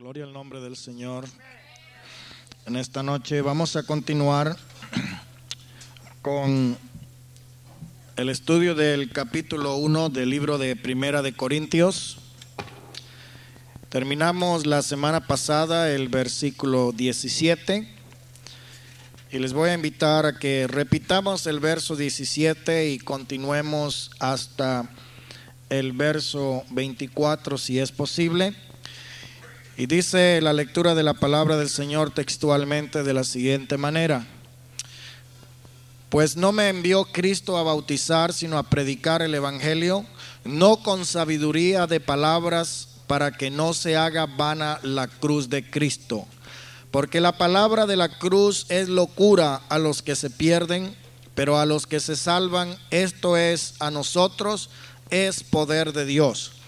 Gloria al nombre del Señor. En esta noche vamos a continuar con el estudio del capítulo 1 del libro de Primera de Corintios. Terminamos la semana pasada el versículo 17 y les voy a invitar a que repitamos el verso 17 y continuemos hasta el verso 24 si es posible. Y dice la lectura de la palabra del Señor textualmente de la siguiente manera. Pues no me envió Cristo a bautizar, sino a predicar el Evangelio, no con sabiduría de palabras, para que no se haga vana la cruz de Cristo. Porque la palabra de la cruz es locura a los que se pierden, pero a los que se salvan, esto es a nosotros, es poder de Dios.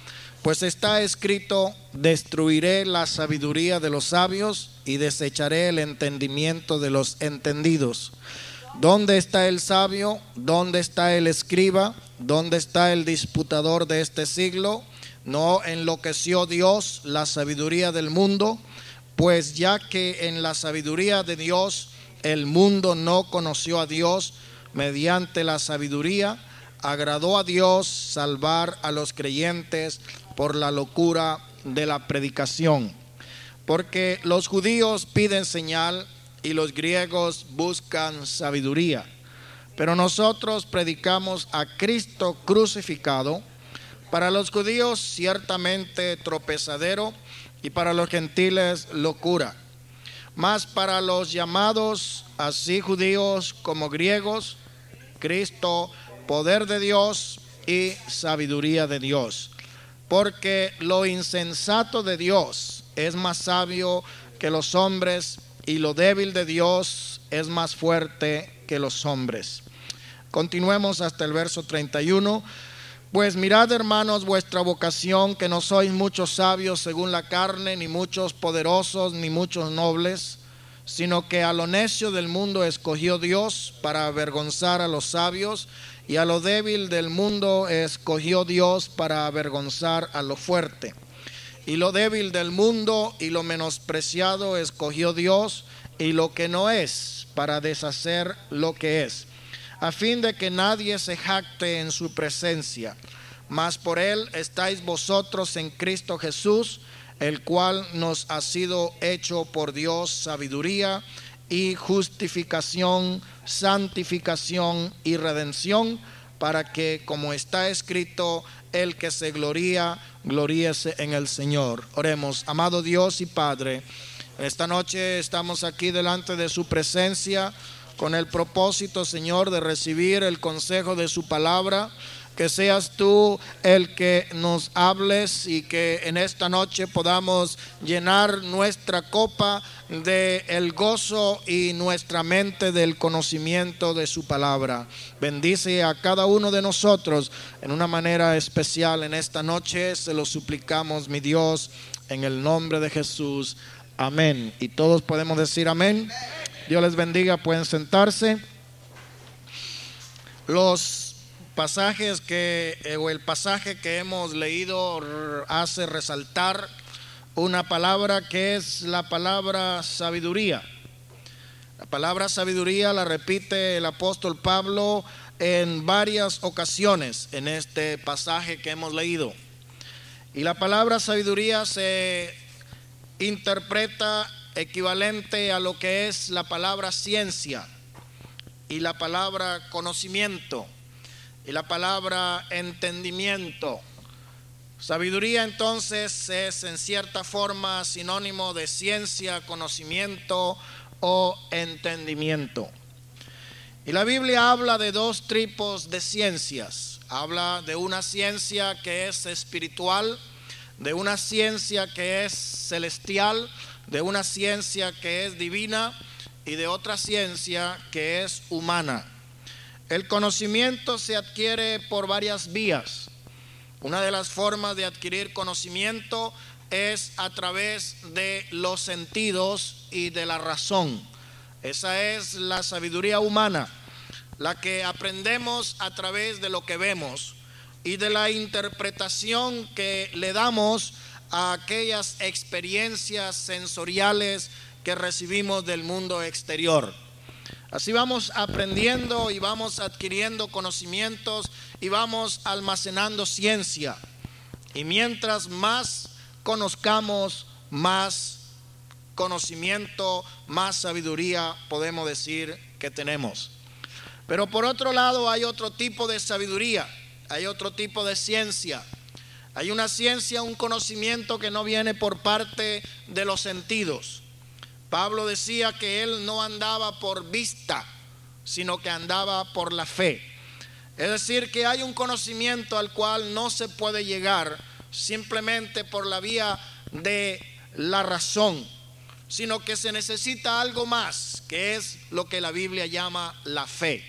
Pues está escrito, destruiré la sabiduría de los sabios y desecharé el entendimiento de los entendidos. ¿Dónde está el sabio? ¿Dónde está el escriba? ¿Dónde está el disputador de este siglo? ¿No enloqueció Dios la sabiduría del mundo? Pues ya que en la sabiduría de Dios el mundo no conoció a Dios mediante la sabiduría, agradó a Dios salvar a los creyentes por la locura de la predicación. Porque los judíos piden señal y los griegos buscan sabiduría. Pero nosotros predicamos a Cristo crucificado, para los judíos ciertamente tropezadero y para los gentiles locura. Mas para los llamados, así judíos como griegos, Cristo, poder de Dios y sabiduría de Dios porque lo insensato de Dios es más sabio que los hombres y lo débil de Dios es más fuerte que los hombres. Continuemos hasta el verso 31. Pues mirad hermanos vuestra vocación, que no sois muchos sabios según la carne, ni muchos poderosos, ni muchos nobles, sino que a lo necio del mundo escogió Dios para avergonzar a los sabios y a lo débil del mundo escogió Dios para avergonzar a lo fuerte. Y lo débil del mundo y lo menospreciado escogió Dios y lo que no es para deshacer lo que es, a fin de que nadie se jacte en su presencia. Mas por él estáis vosotros en Cristo Jesús, el cual nos ha sido hecho por Dios sabiduría y justificación, santificación y redención, para que, como está escrito, el que se gloría, gloríese en el Señor. Oremos, amado Dios y Padre, esta noche estamos aquí delante de su presencia con el propósito, Señor, de recibir el consejo de su palabra que seas tú el que nos hables y que en esta noche podamos llenar nuestra copa de el gozo y nuestra mente del conocimiento de su palabra. Bendice a cada uno de nosotros en una manera especial en esta noche. Se lo suplicamos, mi Dios, en el nombre de Jesús. Amén. Y todos podemos decir amén. Dios les bendiga, pueden sentarse. Los pasajes que, eh, o el pasaje que hemos leído hace resaltar una palabra que es la palabra sabiduría. La palabra sabiduría la repite el apóstol Pablo en varias ocasiones en este pasaje que hemos leído. Y la palabra sabiduría se interpreta equivalente a lo que es la palabra ciencia y la palabra conocimiento y la palabra entendimiento. Sabiduría entonces es en cierta forma sinónimo de ciencia, conocimiento o entendimiento. Y la Biblia habla de dos tipos de ciencias. Habla de una ciencia que es espiritual, de una ciencia que es celestial, de una ciencia que es divina y de otra ciencia que es humana. El conocimiento se adquiere por varias vías. Una de las formas de adquirir conocimiento es a través de los sentidos y de la razón. Esa es la sabiduría humana, la que aprendemos a través de lo que vemos y de la interpretación que le damos a aquellas experiencias sensoriales que recibimos del mundo exterior. Así vamos aprendiendo y vamos adquiriendo conocimientos y vamos almacenando ciencia. Y mientras más conozcamos, más conocimiento, más sabiduría podemos decir que tenemos. Pero por otro lado hay otro tipo de sabiduría, hay otro tipo de ciencia. Hay una ciencia, un conocimiento que no viene por parte de los sentidos. Pablo decía que él no andaba por vista, sino que andaba por la fe. Es decir, que hay un conocimiento al cual no se puede llegar simplemente por la vía de la razón, sino que se necesita algo más, que es lo que la Biblia llama la fe.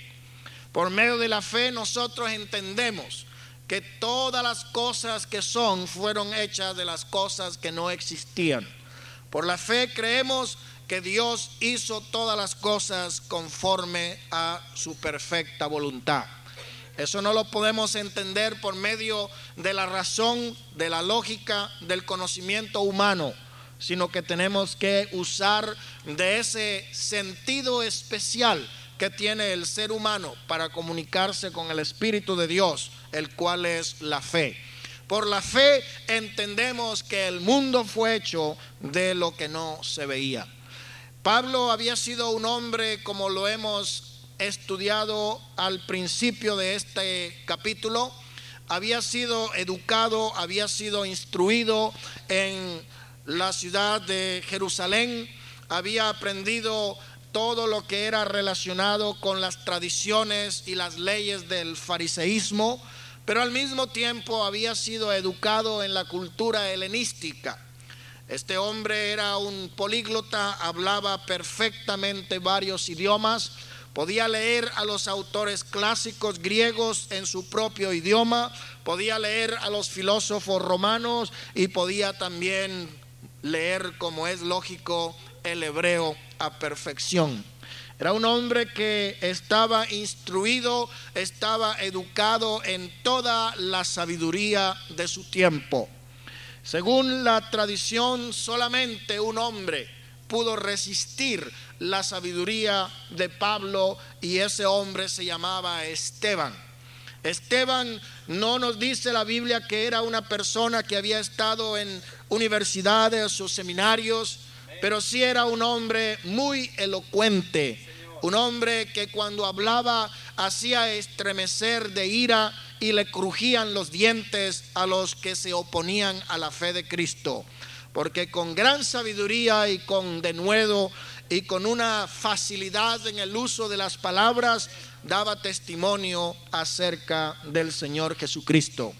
Por medio de la fe nosotros entendemos que todas las cosas que son fueron hechas de las cosas que no existían. Por la fe creemos Dios hizo todas las cosas conforme a su perfecta voluntad. Eso no lo podemos entender por medio de la razón, de la lógica, del conocimiento humano, sino que tenemos que usar de ese sentido especial que tiene el ser humano para comunicarse con el Espíritu de Dios, el cual es la fe. Por la fe entendemos que el mundo fue hecho de lo que no se veía. Pablo había sido un hombre, como lo hemos estudiado al principio de este capítulo, había sido educado, había sido instruido en la ciudad de Jerusalén, había aprendido todo lo que era relacionado con las tradiciones y las leyes del fariseísmo, pero al mismo tiempo había sido educado en la cultura helenística. Este hombre era un políglota, hablaba perfectamente varios idiomas, Podía leer a los autores clásicos griegos en su propio idioma, podía leer a los filósofos romanos y podía también leer, como es lógico, el hebreo a perfección. Era un hombre que estaba instruido, estaba educado en toda la sabiduría de su tiempo. Según la tradición, solamente un hombre pudo resistir la sabiduría de Pablo y ese hombre se llamaba Esteban. Esteban no nos dice la Biblia que era una persona que había estado en universidades o seminarios, pero sí era un hombre muy elocuente, un hombre que cuando hablaba hacía estremecer de ira y le crujían los dientes a los que se oponían a la fe de Cristo porque con gran sabiduría y con denuedo y con una facilidad en el uso de las palabras daba testimonio acerca del Señor Jesucristo.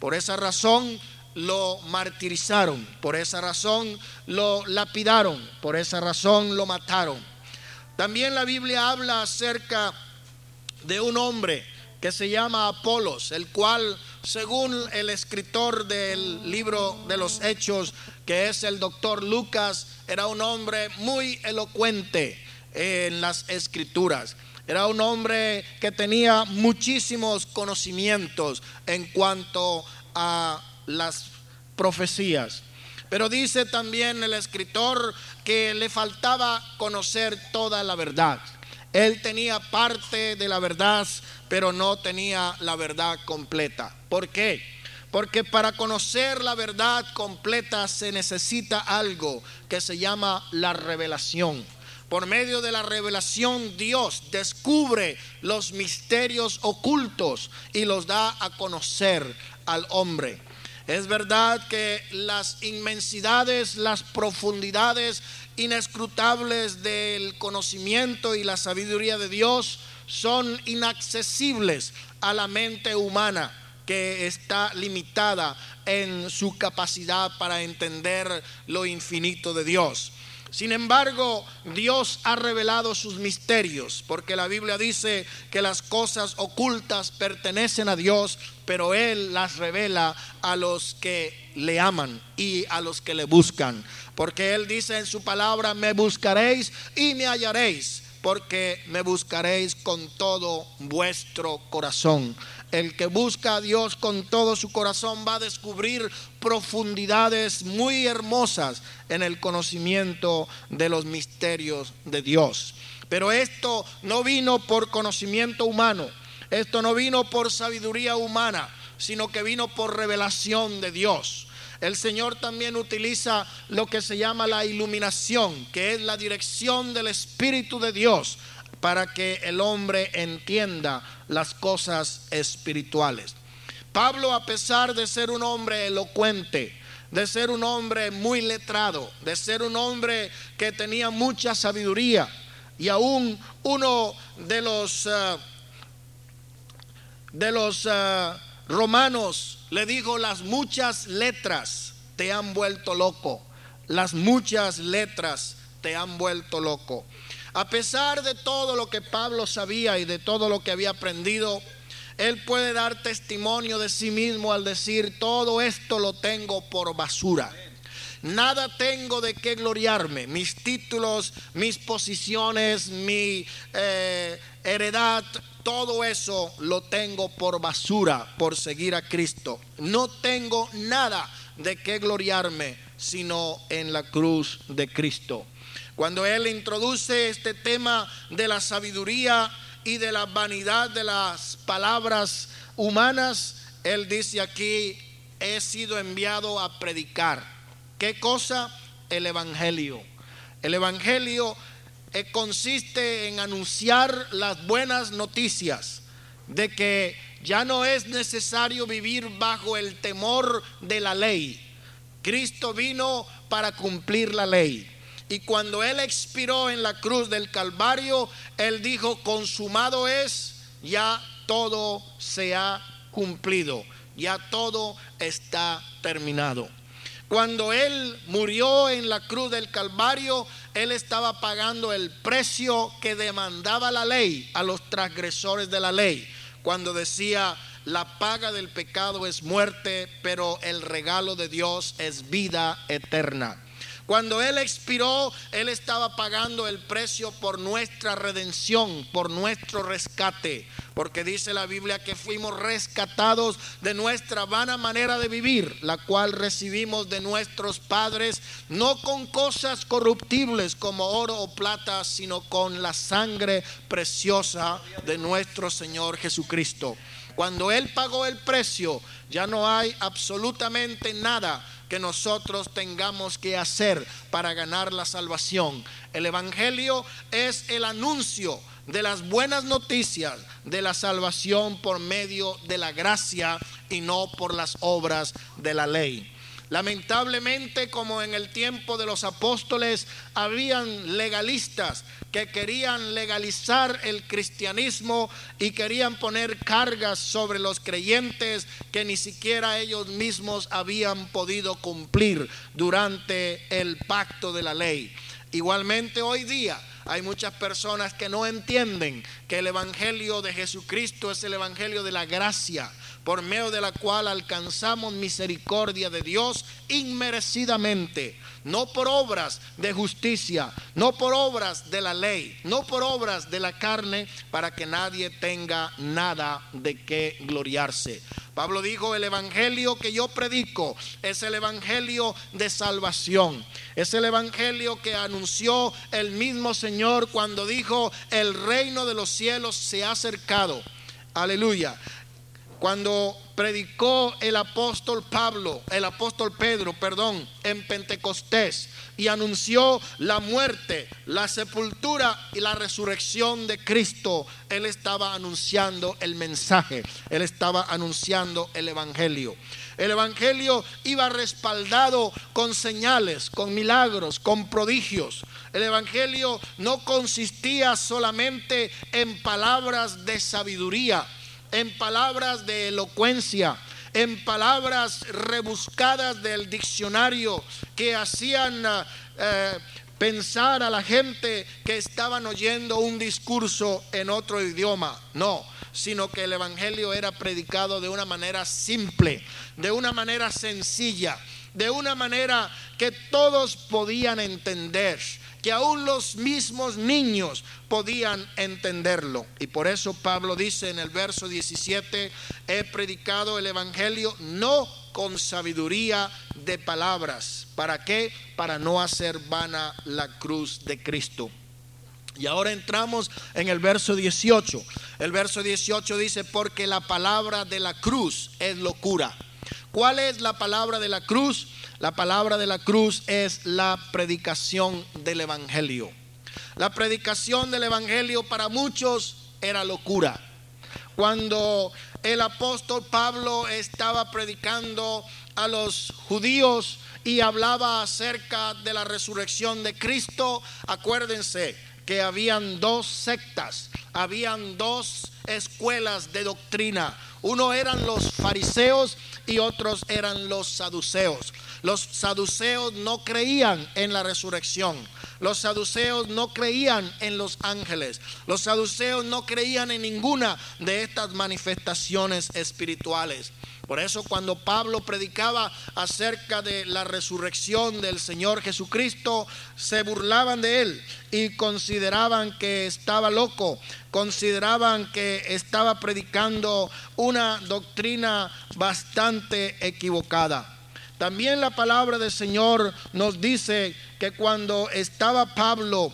Por esa razón lo martirizaron, por esa razón lo lapidaron, por esa razón lo mataron. También la Biblia habla acerca de un hombre que se llama Apolos, el cual, según el escritor del libro de los Hechos, que es el doctor Lucas, era un hombre muy elocuente en las escrituras. Era un hombre que tenía muchísimos conocimientos en cuanto a las profecías. Pero dice también el escritor que le faltaba conocer toda la verdad. Él tenía parte de la verdad, pero no tenía la verdad completa. ¿Por qué? Porque para conocer la verdad completa se necesita algo que se llama la revelación. Por medio de la revelación Dios descubre los misterios ocultos y los da a conocer al hombre. Es verdad que las inmensidades, las profundidades inescrutables del conocimiento y la sabiduría de Dios son inaccesibles a la mente humana que está limitada en su capacidad para entender lo infinito de Dios. Sin embargo, Dios ha revelado sus misterios, porque la Biblia dice que las cosas ocultas pertenecen a Dios, pero Él las revela a los que le aman y a los que le buscan. Porque Él dice en su palabra, me buscaréis y me hallaréis, porque me buscaréis con todo vuestro corazón. El que busca a Dios con todo su corazón va a descubrir profundidades muy hermosas en el conocimiento de los misterios de Dios. Pero esto no vino por conocimiento humano, esto no vino por sabiduría humana, sino que vino por revelación de Dios. El Señor también utiliza lo que se llama la iluminación, que es la dirección del Espíritu de Dios para que el hombre entienda las cosas espirituales. Pablo, a pesar de ser un hombre elocuente, de ser un hombre muy letrado, de ser un hombre que tenía mucha sabiduría, y aún uno de los, eh, de los eh, romanos le dijo, las muchas letras te han vuelto loco, las muchas letras te han vuelto loco. A pesar de todo lo que Pablo sabía y de todo lo que había aprendido, él puede dar testimonio de sí mismo al decir, todo esto lo tengo por basura. Nada tengo de qué gloriarme. Mis títulos, mis posiciones, mi eh, heredad, todo eso lo tengo por basura por seguir a Cristo. No tengo nada de qué gloriarme sino en la cruz de Cristo. Cuando Él introduce este tema de la sabiduría y de la vanidad de las palabras humanas, Él dice aquí, he sido enviado a predicar. ¿Qué cosa? El Evangelio. El Evangelio eh, consiste en anunciar las buenas noticias de que ya no es necesario vivir bajo el temor de la ley. Cristo vino para cumplir la ley. Y cuando Él expiró en la cruz del Calvario, Él dijo, consumado es, ya todo se ha cumplido, ya todo está terminado. Cuando Él murió en la cruz del Calvario, Él estaba pagando el precio que demandaba la ley a los transgresores de la ley. Cuando decía, la paga del pecado es muerte, pero el regalo de Dios es vida eterna. Cuando Él expiró, Él estaba pagando el precio por nuestra redención, por nuestro rescate. Porque dice la Biblia que fuimos rescatados de nuestra vana manera de vivir, la cual recibimos de nuestros padres, no con cosas corruptibles como oro o plata, sino con la sangre preciosa de nuestro Señor Jesucristo. Cuando Él pagó el precio, ya no hay absolutamente nada que nosotros tengamos que hacer para ganar la salvación. El Evangelio es el anuncio de las buenas noticias de la salvación por medio de la gracia y no por las obras de la ley. Lamentablemente, como en el tiempo de los apóstoles, habían legalistas que querían legalizar el cristianismo y querían poner cargas sobre los creyentes que ni siquiera ellos mismos habían podido cumplir durante el pacto de la ley. Igualmente hoy día hay muchas personas que no entienden que el Evangelio de Jesucristo es el Evangelio de la gracia por medio de la cual alcanzamos misericordia de Dios inmerecidamente, no por obras de justicia, no por obras de la ley, no por obras de la carne, para que nadie tenga nada de qué gloriarse. Pablo dijo, el Evangelio que yo predico es el Evangelio de salvación. Es el Evangelio que anunció el mismo Señor cuando dijo, el reino de los cielos se ha acercado. Aleluya. Cuando predicó el apóstol Pablo, el apóstol Pedro, perdón, en Pentecostés y anunció la muerte, la sepultura y la resurrección de Cristo, él estaba anunciando el mensaje, él estaba anunciando el evangelio. El evangelio iba respaldado con señales, con milagros, con prodigios. El evangelio no consistía solamente en palabras de sabiduría en palabras de elocuencia, en palabras rebuscadas del diccionario que hacían eh, pensar a la gente que estaban oyendo un discurso en otro idioma. No, sino que el Evangelio era predicado de una manera simple, de una manera sencilla, de una manera que todos podían entender que aún los mismos niños podían entenderlo. Y por eso Pablo dice en el verso 17, he predicado el Evangelio no con sabiduría de palabras. ¿Para qué? Para no hacer vana la cruz de Cristo. Y ahora entramos en el verso 18. El verso 18 dice, porque la palabra de la cruz es locura. ¿Cuál es la palabra de la cruz? La palabra de la cruz es la predicación del Evangelio. La predicación del Evangelio para muchos era locura. Cuando el apóstol Pablo estaba predicando a los judíos y hablaba acerca de la resurrección de Cristo, acuérdense que habían dos sectas, habían dos escuelas de doctrina. Uno eran los fariseos y otros eran los saduceos. Los saduceos no creían en la resurrección. Los saduceos no creían en los ángeles. Los saduceos no creían en ninguna de estas manifestaciones espirituales. Por eso cuando Pablo predicaba acerca de la resurrección del Señor Jesucristo, se burlaban de él y consideraban que estaba loco, consideraban que estaba predicando una doctrina bastante equivocada. También la palabra del Señor nos dice que cuando estaba Pablo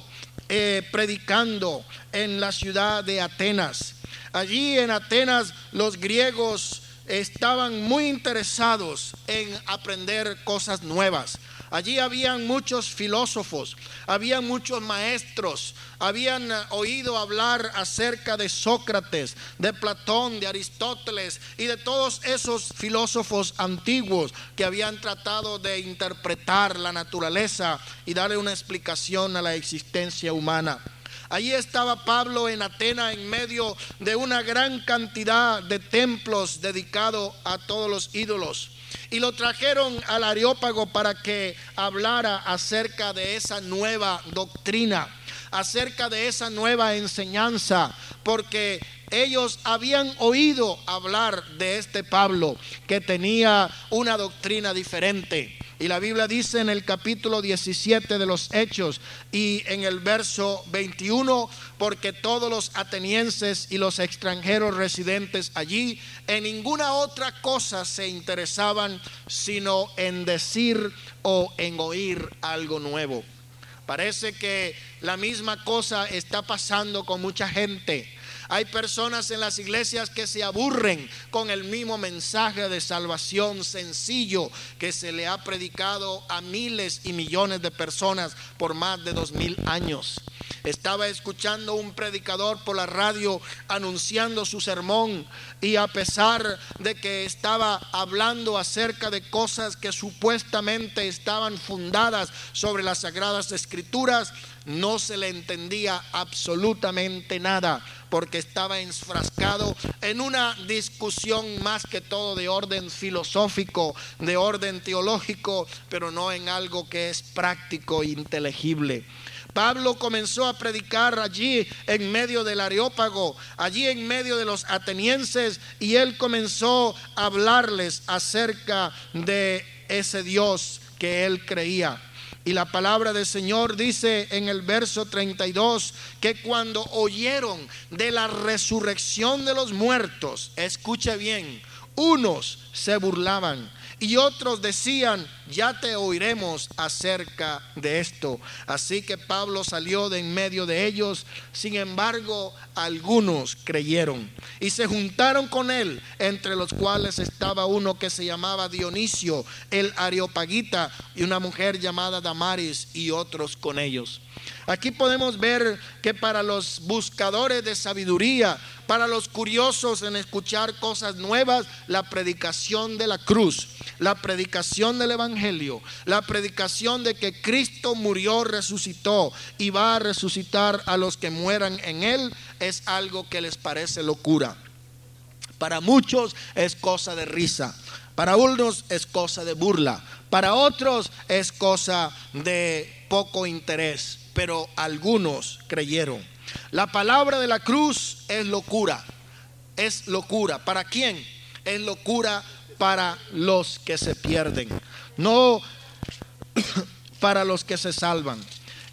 eh, predicando en la ciudad de Atenas, allí en Atenas los griegos estaban muy interesados en aprender cosas nuevas. Allí habían muchos filósofos, habían muchos maestros, habían oído hablar acerca de Sócrates, de Platón, de Aristóteles y de todos esos filósofos antiguos que habían tratado de interpretar la naturaleza y darle una explicación a la existencia humana. Allí estaba Pablo en Atena en medio de una gran cantidad de templos dedicados a todos los ídolos. Y lo trajeron al Areópago para que hablara acerca de esa nueva doctrina, acerca de esa nueva enseñanza, porque ellos habían oído hablar de este Pablo que tenía una doctrina diferente. Y la Biblia dice en el capítulo 17 de los Hechos y en el verso 21, porque todos los atenienses y los extranjeros residentes allí en ninguna otra cosa se interesaban sino en decir o en oír algo nuevo. Parece que la misma cosa está pasando con mucha gente hay personas en las iglesias que se aburren con el mismo mensaje de salvación sencillo que se le ha predicado a miles y millones de personas por más de dos mil años. Estaba escuchando un predicador por la radio anunciando su sermón y a pesar de que estaba hablando acerca de cosas que supuestamente estaban fundadas sobre las sagradas escrituras, no se le entendía absolutamente nada porque estaba enfrascado en una discusión más que todo de orden filosófico, de orden teológico, pero no en algo que es práctico e inteligible. Pablo comenzó a predicar allí en medio del Areópago, allí en medio de los atenienses, y él comenzó a hablarles acerca de ese Dios que él creía. Y la palabra del Señor dice en el verso 32 que cuando oyeron de la resurrección de los muertos, escuche bien, unos se burlaban y otros decían, ya te oiremos acerca de esto. Así que Pablo salió de en medio de ellos, sin embargo algunos creyeron y se juntaron con él, entre los cuales estaba uno que se llamaba Dionisio, el Areopagita, y una mujer llamada Damaris y otros con ellos. Aquí podemos ver que para los buscadores de sabiduría, para los curiosos en escuchar cosas nuevas, la predicación de la cruz, la predicación del Evangelio, la predicación de que Cristo murió, resucitó y va a resucitar a los que mueran en Él, es algo que les parece locura. Para muchos es cosa de risa, para unos es cosa de burla, para otros es cosa de poco interés pero algunos creyeron. La palabra de la cruz es locura, es locura. ¿Para quién? Es locura para los que se pierden, no para los que se salvan.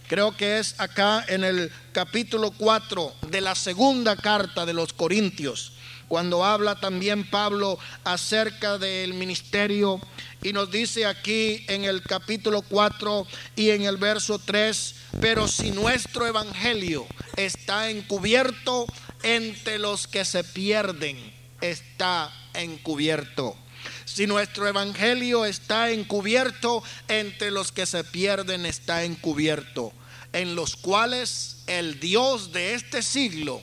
creo que es acá en el capítulo 4 de la segunda carta de los Corintios, cuando habla también Pablo acerca del ministerio y nos dice aquí en el capítulo 4 y en el verso 3, pero si nuestro evangelio está encubierto entre los que se pierden, está encubierto. Si nuestro evangelio está encubierto, entre los que se pierden está encubierto, en los cuales el Dios de este siglo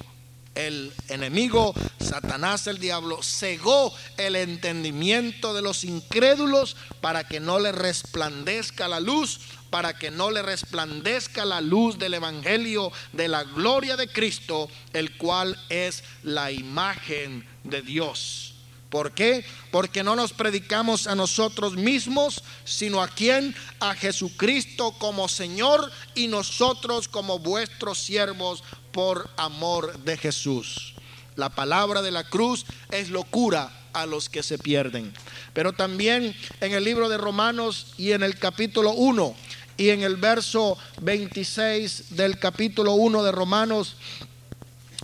el enemigo, Satanás el diablo, cegó el entendimiento de los incrédulos para que no le resplandezca la luz, para que no le resplandezca la luz del Evangelio de la gloria de Cristo, el cual es la imagen de Dios. ¿Por qué? Porque no nos predicamos a nosotros mismos, sino a quien? A Jesucristo como Señor y nosotros como vuestros siervos por amor de Jesús. La palabra de la cruz es locura a los que se pierden. Pero también en el libro de Romanos y en el capítulo 1 y en el verso 26 del capítulo 1 de Romanos,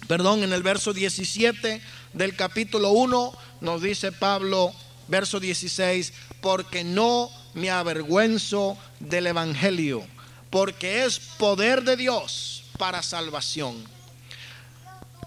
perdón, en el verso 17 del capítulo 1 nos dice Pablo, verso 16, porque no me avergüenzo del Evangelio, porque es poder de Dios para salvación.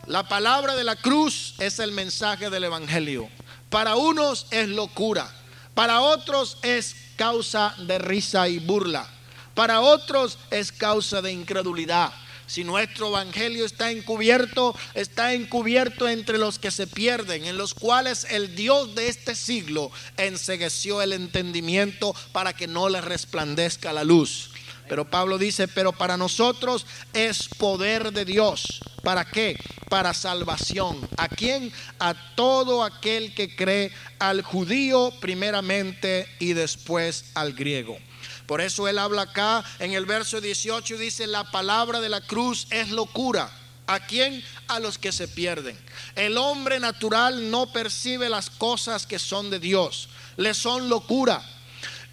La palabra de la cruz es el mensaje del Evangelio. Para unos es locura, para otros es causa de risa y burla, para otros es causa de incredulidad. Si nuestro evangelio está encubierto, está encubierto entre los que se pierden, en los cuales el Dios de este siglo ensegueció el entendimiento para que no le resplandezca la luz. Pero Pablo dice, pero para nosotros es poder de Dios. ¿Para qué? Para salvación. ¿A quién? A todo aquel que cree, al judío primeramente y después al griego. Por eso él habla acá en el verso 18 y dice, la palabra de la cruz es locura. ¿A quién? A los que se pierden. El hombre natural no percibe las cosas que son de Dios. Le son locura.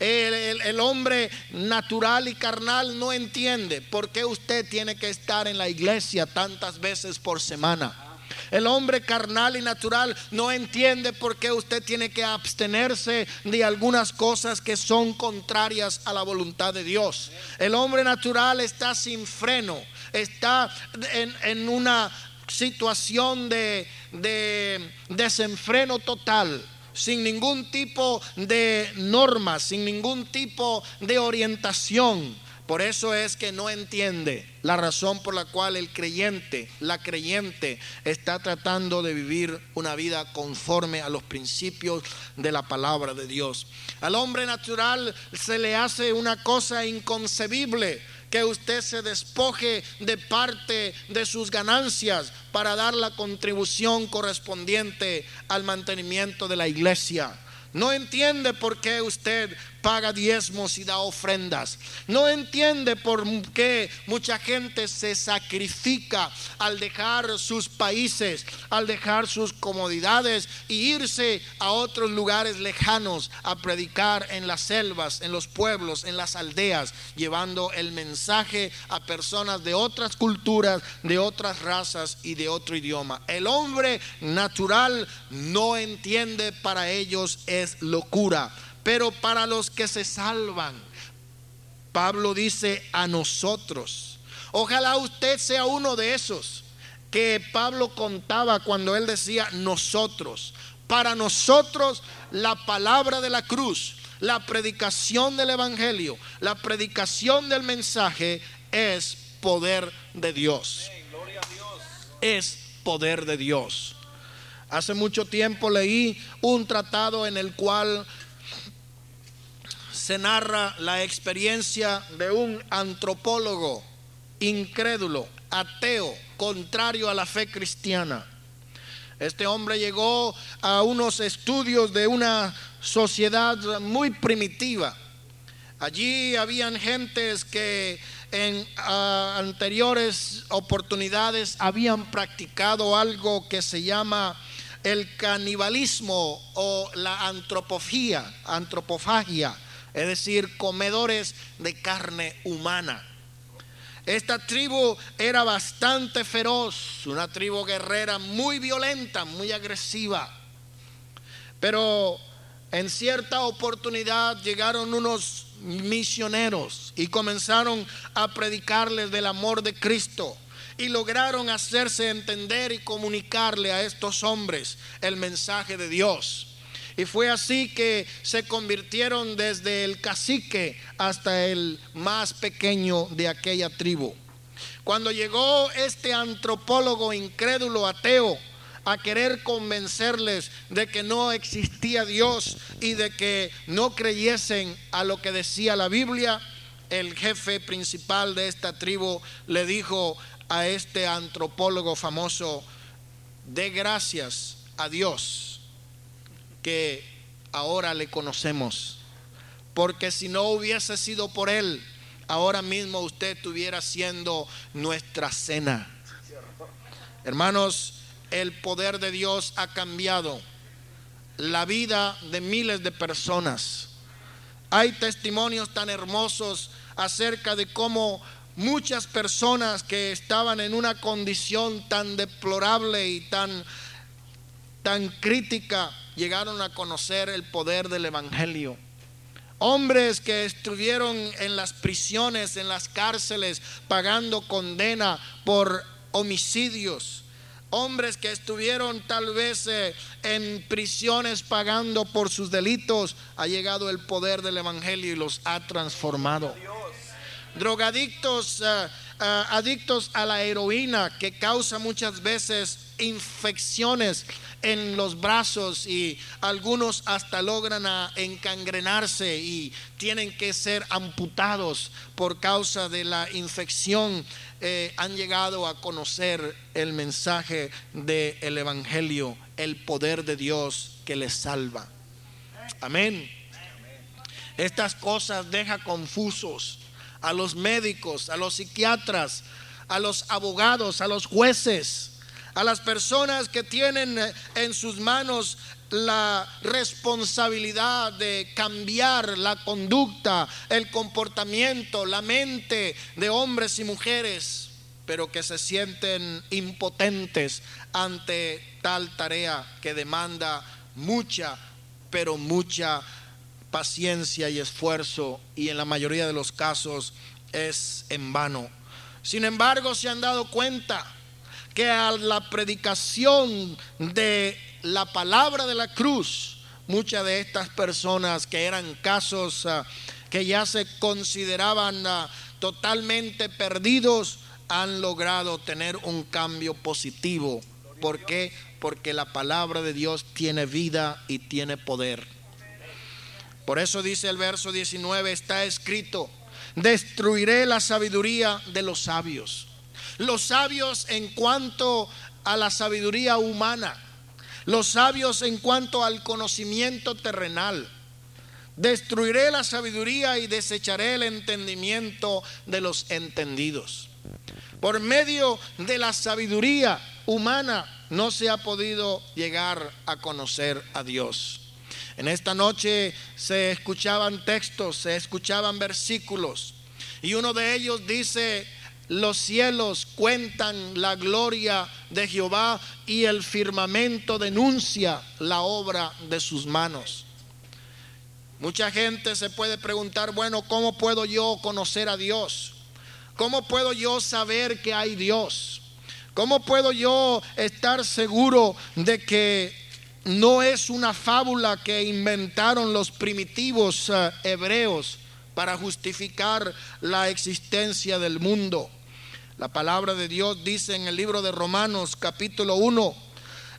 El, hombre natural y carnal no entiende por qué usted tiene que estar en la iglesia tantas veces por semana. El hombre carnal y natural no entiende por qué usted tiene que abstenerse de algunas cosas que son contrarias a la voluntad de Dios. El hombre natural está sin freno, está en, una situación de desenfreno total sin ningún tipo de normas, sin ningún tipo de orientación. Por eso es que no entiende la razón por la cual el creyente, la creyente, está tratando de vivir una vida conforme a los principios de la palabra de Dios. Al hombre natural se le hace una cosa inconcebible que usted se despoje de parte de sus ganancias para dar la contribución correspondiente al mantenimiento de la iglesia. No entiende por qué usted paga diezmos y da ofrendas. No entiende por qué mucha gente se sacrifica al dejar sus países, al dejar sus comodidades y irse a otros lugares lejanos a predicar en las selvas, en los pueblos, en las aldeas, llevando el mensaje a personas de otras culturas, de otras razas y de otro idioma. El hombre natural no entiende, para ellos es locura pero para los que se salvan, Pablo dice a nosotros. Ojalá usted sea uno de esos que Pablo contaba cuando él decía nosotros. Para nosotros la palabra de la cruz, la predicación del Evangelio, la predicación del mensaje es poder de Dios. Es poder de Dios. Hace mucho tiempo leí un tratado en el cual se narra la experiencia de un antropólogo incrédulo, ateo, contrario a la fe cristiana. Este hombre llegó a unos estudios de una sociedad muy primitiva. Allí habían gentes que en anteriores oportunidades habían practicado algo que se llama el canibalismo o la antropofía, antropofagia es decir, comedores de carne humana. Esta tribu era bastante feroz, una tribu guerrera muy violenta, muy agresiva. Pero en cierta oportunidad llegaron unos misioneros y comenzaron a predicarles del amor de Cristo y lograron hacerse entender y comunicarle a estos hombres el mensaje de Dios. Y fue así que se convirtieron desde el cacique hasta el más pequeño de aquella tribu. Cuando llegó este antropólogo incrédulo ateo a querer convencerles de que no existía Dios y de que no creyesen a lo que decía la Biblia, el jefe principal de esta tribu le dijo a este antropólogo famoso, de gracias a Dios que ahora le conocemos. Porque si no hubiese sido por Él, ahora mismo usted estuviera siendo nuestra cena. Hermanos, el poder de Dios ha cambiado la vida de miles de personas. Hay testimonios tan hermosos acerca de cómo muchas personas que estaban en una condición tan deplorable y tan, tan crítica, llegaron a conocer el poder del Evangelio. Hombres que estuvieron en las prisiones, en las cárceles, pagando condena por homicidios. Hombres que estuvieron tal vez eh, en prisiones pagando por sus delitos. Ha llegado el poder del Evangelio y los ha transformado. Drogadictos, eh, adictos a la heroína que causa muchas veces infecciones en los brazos y algunos hasta logran encangrenarse y tienen que ser amputados por causa de la infección. Eh, han llegado a conocer el mensaje del Evangelio, el poder de Dios que les salva. Amén. Estas cosas deja confusos a los médicos, a los psiquiatras, a los abogados, a los jueces a las personas que tienen eh, en sus manos la responsabilidad de cambiar la conducta, el comportamiento, la mente de hombres y mujeres, pero que se sienten impotentes ante tal tarea que demanda mucha, pero mucha paciencia y esfuerzo y en la mayoría de los casos es en vano. Sin embargo, se han dado cuenta que a la predicación de la palabra de la cruz, muchas de estas personas que eran casos ah, que ya se consideraban ah, totalmente perdidos, han logrado tener un cambio positivo. ¿Por qué? Porque la palabra de Dios tiene vida y tiene poder. Por eso dice el verso 19, está escrito, destruiré la sabiduría de los sabios los sabios en cuanto a la sabiduría humana, los sabios en cuanto al conocimiento terrenal. Destruiré la sabiduría y desecharé el entendimiento de los entendidos. Por medio de la sabiduría humana no se ha podido llegar a conocer a Dios. En esta noche se escuchaban textos, se escuchaban versículos y uno de ellos dice, los cielos cuentan la gloria de Jehová y el firmamento denuncia la obra de sus manos. Mucha gente se puede preguntar, bueno, ¿cómo puedo yo conocer a Dios? ¿Cómo puedo yo saber que hay Dios? ¿Cómo puedo yo estar seguro de que no es una fábula que inventaron los primitivos eh, hebreos? para justificar la existencia del mundo. La palabra de Dios dice en el libro de Romanos capítulo 1,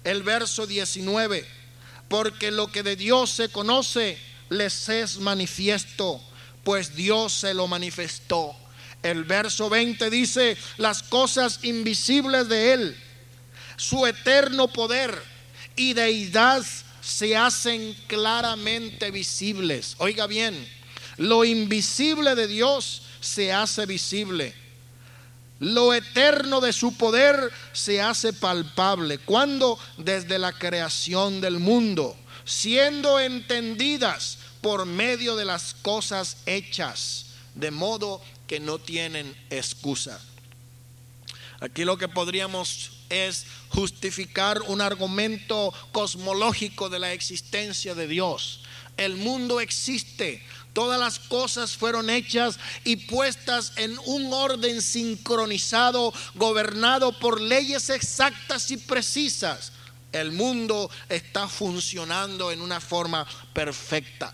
el verso 19, porque lo que de Dios se conoce les es manifiesto, pues Dios se lo manifestó. El verso 20 dice, las cosas invisibles de Él, su eterno poder y deidad se hacen claramente visibles. Oiga bien, lo invisible de Dios se hace visible. Lo eterno de su poder se hace palpable. Cuando desde la creación del mundo, siendo entendidas por medio de las cosas hechas, de modo que no tienen excusa. Aquí lo que podríamos es justificar un argumento cosmológico de la existencia de Dios. El mundo existe, todas las cosas fueron hechas y puestas en un orden sincronizado, gobernado por leyes exactas y precisas. El mundo está funcionando en una forma perfecta.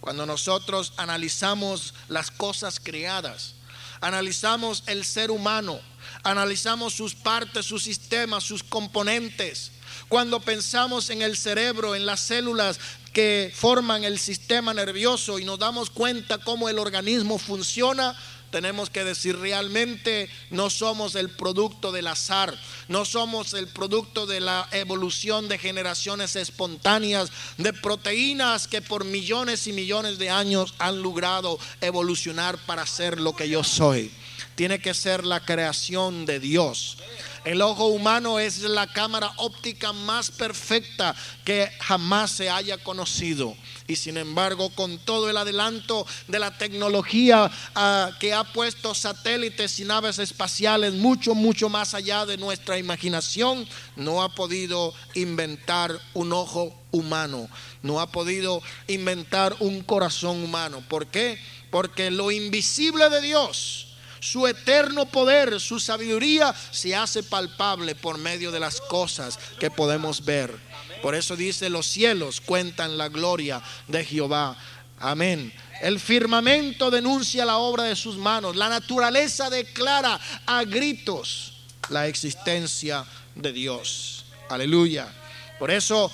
Cuando nosotros analizamos las cosas creadas, analizamos el ser humano, analizamos sus partes, sus sistemas, sus componentes, cuando pensamos en el cerebro, en las células que forman el sistema nervioso y nos damos cuenta cómo el organismo funciona, tenemos que decir realmente no somos el producto del azar, no somos el producto de la evolución de generaciones espontáneas, de proteínas que por millones y millones de años han logrado evolucionar para ser lo que yo soy. Tiene que ser la creación de Dios. El ojo humano es la cámara óptica más perfecta que jamás se haya conocido. Y sin embargo, con todo el adelanto de la tecnología ah, que ha puesto satélites y naves espaciales mucho, mucho más allá de nuestra imaginación, no ha podido inventar un ojo humano, no ha podido inventar un corazón humano. ¿Por qué? Porque lo invisible de Dios, su eterno poder, su sabiduría se hace palpable por medio de las cosas que podemos ver. Por eso dice, los cielos cuentan la gloria de Jehová. Amén. El firmamento denuncia la obra de sus manos. La naturaleza declara a gritos la existencia de Dios. Aleluya. Por eso,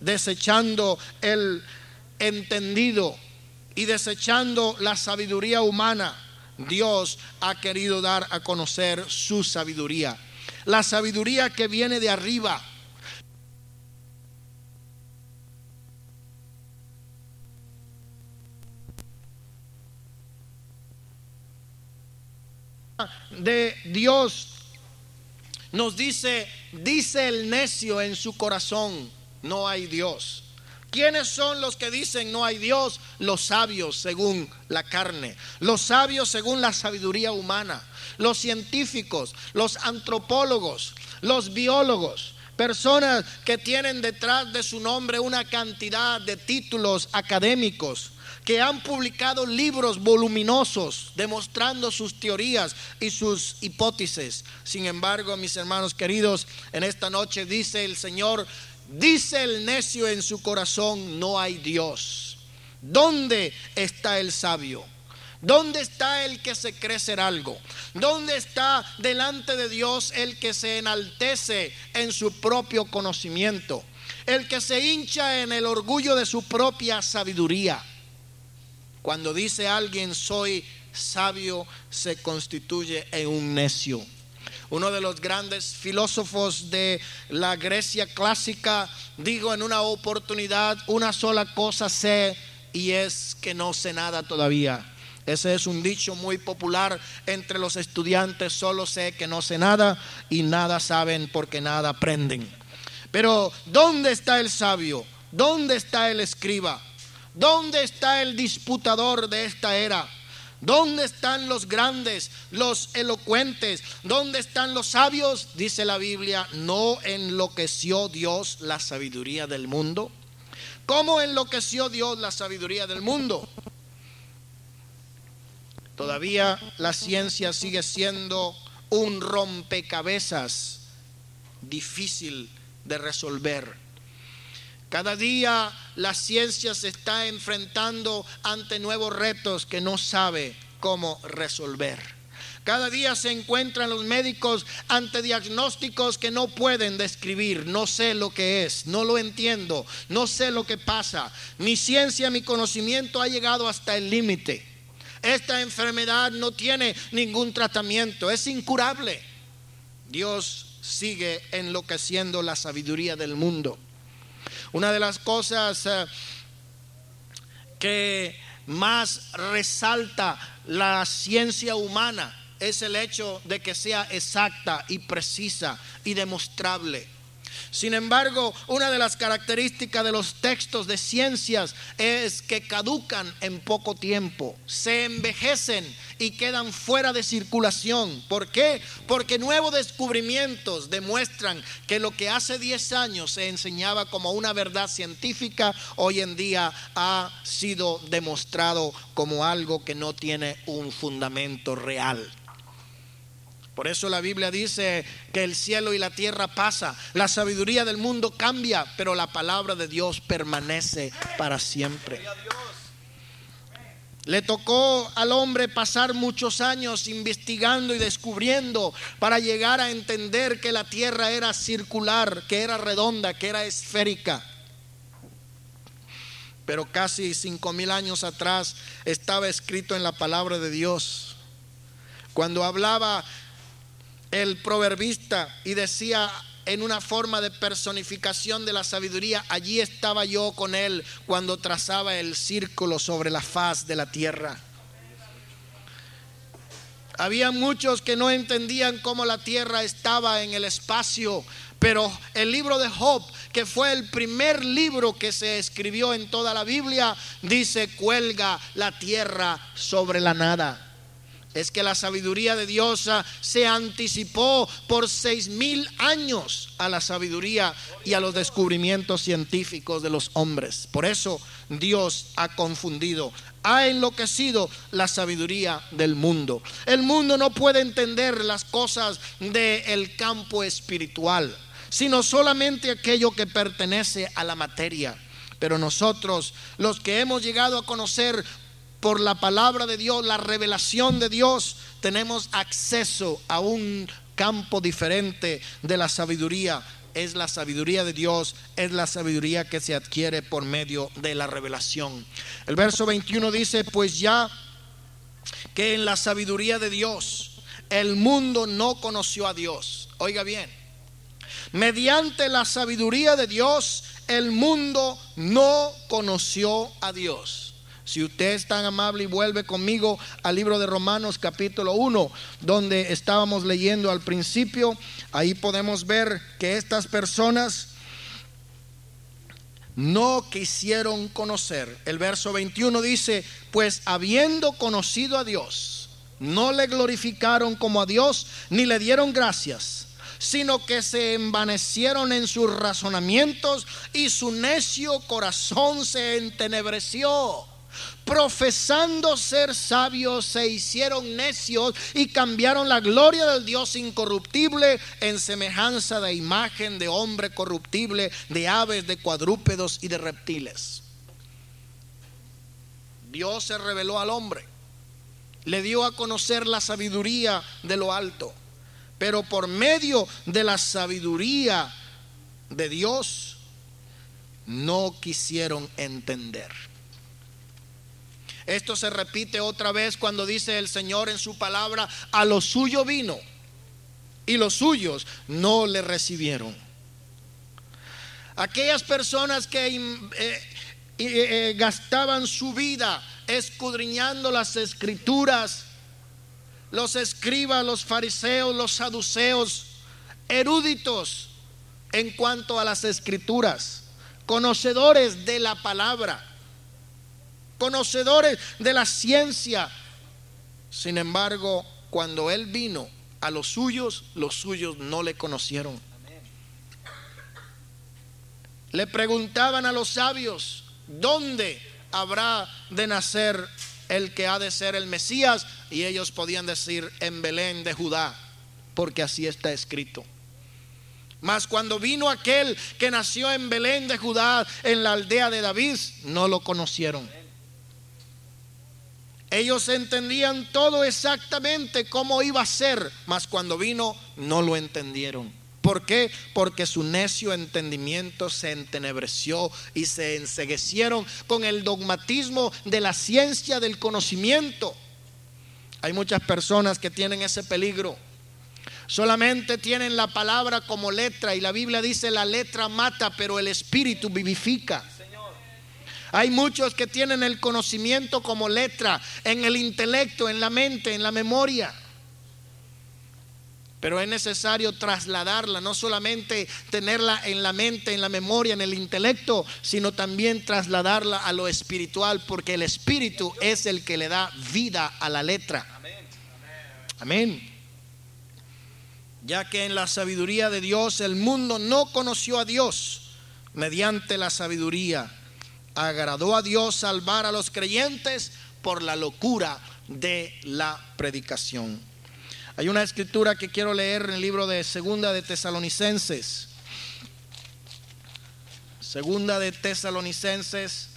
desechando el entendido y desechando la sabiduría humana, Dios ha querido dar a conocer su sabiduría. La sabiduría que viene de arriba de Dios nos dice, dice el necio en su corazón, no hay Dios. ¿Quiénes son los que dicen no hay Dios? Los sabios según la carne, los sabios según la sabiduría humana, los científicos, los antropólogos, los biólogos, personas que tienen detrás de su nombre una cantidad de títulos académicos, que han publicado libros voluminosos demostrando sus teorías y sus hipótesis. Sin embargo, mis hermanos queridos, en esta noche dice el Señor, dice el necio en su corazón, no hay Dios. ¿Dónde está el sabio? ¿Dónde está el que se cree ser algo? ¿Dónde está delante de Dios el que se enaltece en su propio conocimiento? El que se hincha en el orgullo de su propia sabiduría. Cuando dice alguien soy sabio, se constituye en un necio. Uno de los grandes filósofos de la Grecia clásica dijo en una oportunidad, una sola cosa sé y es que no sé nada todavía. Ese es un dicho muy popular entre los estudiantes, solo sé que no sé nada y nada saben porque nada aprenden. Pero ¿dónde está el sabio? ¿Dónde está el escriba? ¿Dónde está el disputador de esta era? ¿Dónde están los grandes, los elocuentes? ¿Dónde están los sabios? Dice la Biblia, ¿no enloqueció Dios la sabiduría del mundo? ¿Cómo enloqueció Dios la sabiduría del mundo? Todavía la ciencia sigue siendo un rompecabezas difícil de resolver. Cada día la ciencia se está enfrentando ante nuevos retos que no sabe cómo resolver. Cada día se encuentran los médicos ante diagnósticos que no pueden describir. No sé lo que es, no lo entiendo, no sé lo que pasa. Mi ciencia, mi conocimiento ha llegado hasta el límite. Esta enfermedad no tiene ningún tratamiento, es incurable. Dios sigue enloqueciendo la sabiduría del mundo. Una de las cosas eh, que más resalta la ciencia humana es el hecho de que sea exacta y precisa y demostrable. Sin embargo, una de las características de los textos de ciencias es que caducan en poco tiempo, se envejecen y quedan fuera de circulación. ¿Por qué? Porque nuevos descubrimientos demuestran que lo que hace 10 años se enseñaba como una verdad científica, hoy en día ha sido demostrado como algo que no tiene un fundamento real. Por eso la Biblia dice que el cielo y la tierra pasa, la sabiduría del mundo cambia, pero la palabra de Dios permanece para siempre. Le tocó al hombre pasar muchos años investigando y descubriendo para llegar a entender que la tierra era circular, que era redonda, que era esférica. Pero casi cinco mil años atrás estaba escrito en la palabra de Dios. Cuando hablaba el proverbista y decía en una forma de personificación de la sabiduría, allí estaba yo con él cuando trazaba el círculo sobre la faz de la tierra. Había muchos que no entendían cómo la tierra estaba en el espacio, pero el libro de Job, que fue el primer libro que se escribió en toda la Biblia, dice, cuelga la tierra sobre la nada es que la sabiduría de Dios ah, se anticipó por seis mil años a la sabiduría y a los descubrimientos científicos de los hombres. Por eso Dios ha confundido, ha enloquecido la sabiduría del mundo. El mundo no puede entender las cosas del campo espiritual, sino solamente aquello que pertenece a la materia. Pero nosotros, los que hemos llegado a conocer por la palabra de Dios, la revelación de Dios, tenemos acceso a un campo diferente de la sabiduría. Es la sabiduría de Dios, es la sabiduría que se adquiere por medio de la revelación. El verso 21 dice, pues ya que en la sabiduría de Dios el mundo no conoció a Dios. Oiga bien, mediante la sabiduría de Dios el mundo no conoció a Dios. Si usted es tan amable y vuelve conmigo al libro de Romanos capítulo 1, donde estábamos leyendo al principio, ahí podemos ver que estas personas no quisieron conocer. El verso 21 dice, pues habiendo conocido a Dios, no le glorificaron como a Dios, ni le dieron gracias sino que se envanecieron en sus razonamientos y su necio corazón se entenebreció profesando ser sabios, se hicieron necios y cambiaron la gloria del Dios incorruptible en semejanza de imagen de hombre corruptible, de aves, de cuadrúpedos y de reptiles. Dios se reveló al hombre, le dio a conocer la sabiduría de lo alto, pero por medio de la sabiduría de Dios no quisieron entender. Esto se repite otra vez cuando dice el Señor en su palabra, a lo suyo vino y los suyos no le recibieron. Aquellas personas que eh, eh, eh, gastaban su vida escudriñando las escrituras, los escribas, los fariseos, los saduceos, eruditos en cuanto a las escrituras, conocedores de la palabra conocedores de la ciencia. Sin embargo, cuando Él vino a los suyos, los suyos no le conocieron. Le preguntaban a los sabios, ¿dónde habrá de nacer el que ha de ser el Mesías? Y ellos podían decir, en Belén de Judá, porque así está escrito. Mas cuando vino aquel que nació en Belén de Judá, en la aldea de David, no lo conocieron. Ellos entendían todo exactamente cómo iba a ser, mas cuando vino no lo entendieron. ¿Por qué? Porque su necio entendimiento se entenebreció y se enseguecieron con el dogmatismo de la ciencia del conocimiento. Hay muchas personas que tienen ese peligro. Solamente tienen la palabra como letra y la Biblia dice la letra mata, pero el espíritu vivifica. Hay muchos que tienen el conocimiento como letra, en el intelecto, en la mente, en la memoria. pero es necesario trasladarla, no solamente tenerla en la mente, en la memoria, en el intelecto, sino también trasladarla a lo espiritual, porque el espíritu es el que le da vida a la letra. Amén. Ya que en la sabiduría de Dios el mundo no conoció a Dios mediante la sabiduría. Agradó a Dios salvar a los creyentes por la locura de la predicación. Hay una escritura que quiero leer en el libro de Segunda de Tesalonicenses. Segunda de Tesalonicenses.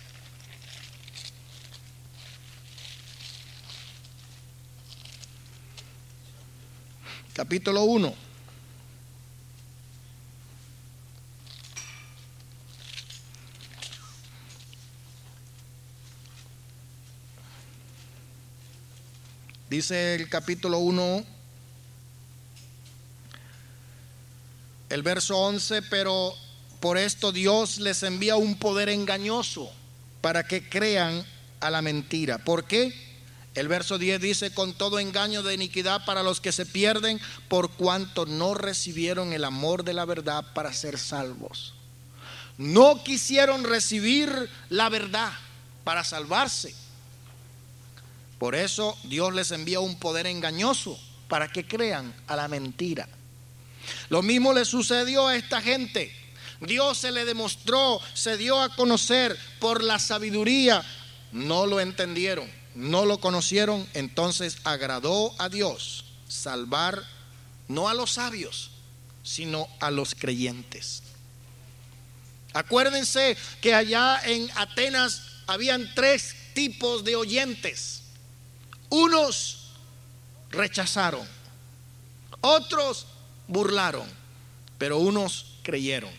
Capítulo 1. Dice el capítulo 1 El verso 11, pero por esto Dios les envía un poder engañoso para que crean a la mentira. ¿Por qué? El verso 10 dice, con todo engaño de iniquidad para los que se pierden, por cuanto no recibieron el amor de la verdad para ser salvos. No quisieron recibir la verdad para salvarse. Por eso Dios les envía un poder engañoso para que crean a la mentira. Lo mismo le sucedió a esta gente. Dios se le demostró, se dio a conocer por la sabiduría. No lo entendieron, no lo conocieron. Entonces agradó a Dios salvar no a los sabios, sino a los creyentes. Acuérdense que allá en Atenas habían tres tipos de oyentes. Unos rechazaron, otros burlaron, pero unos creyeron.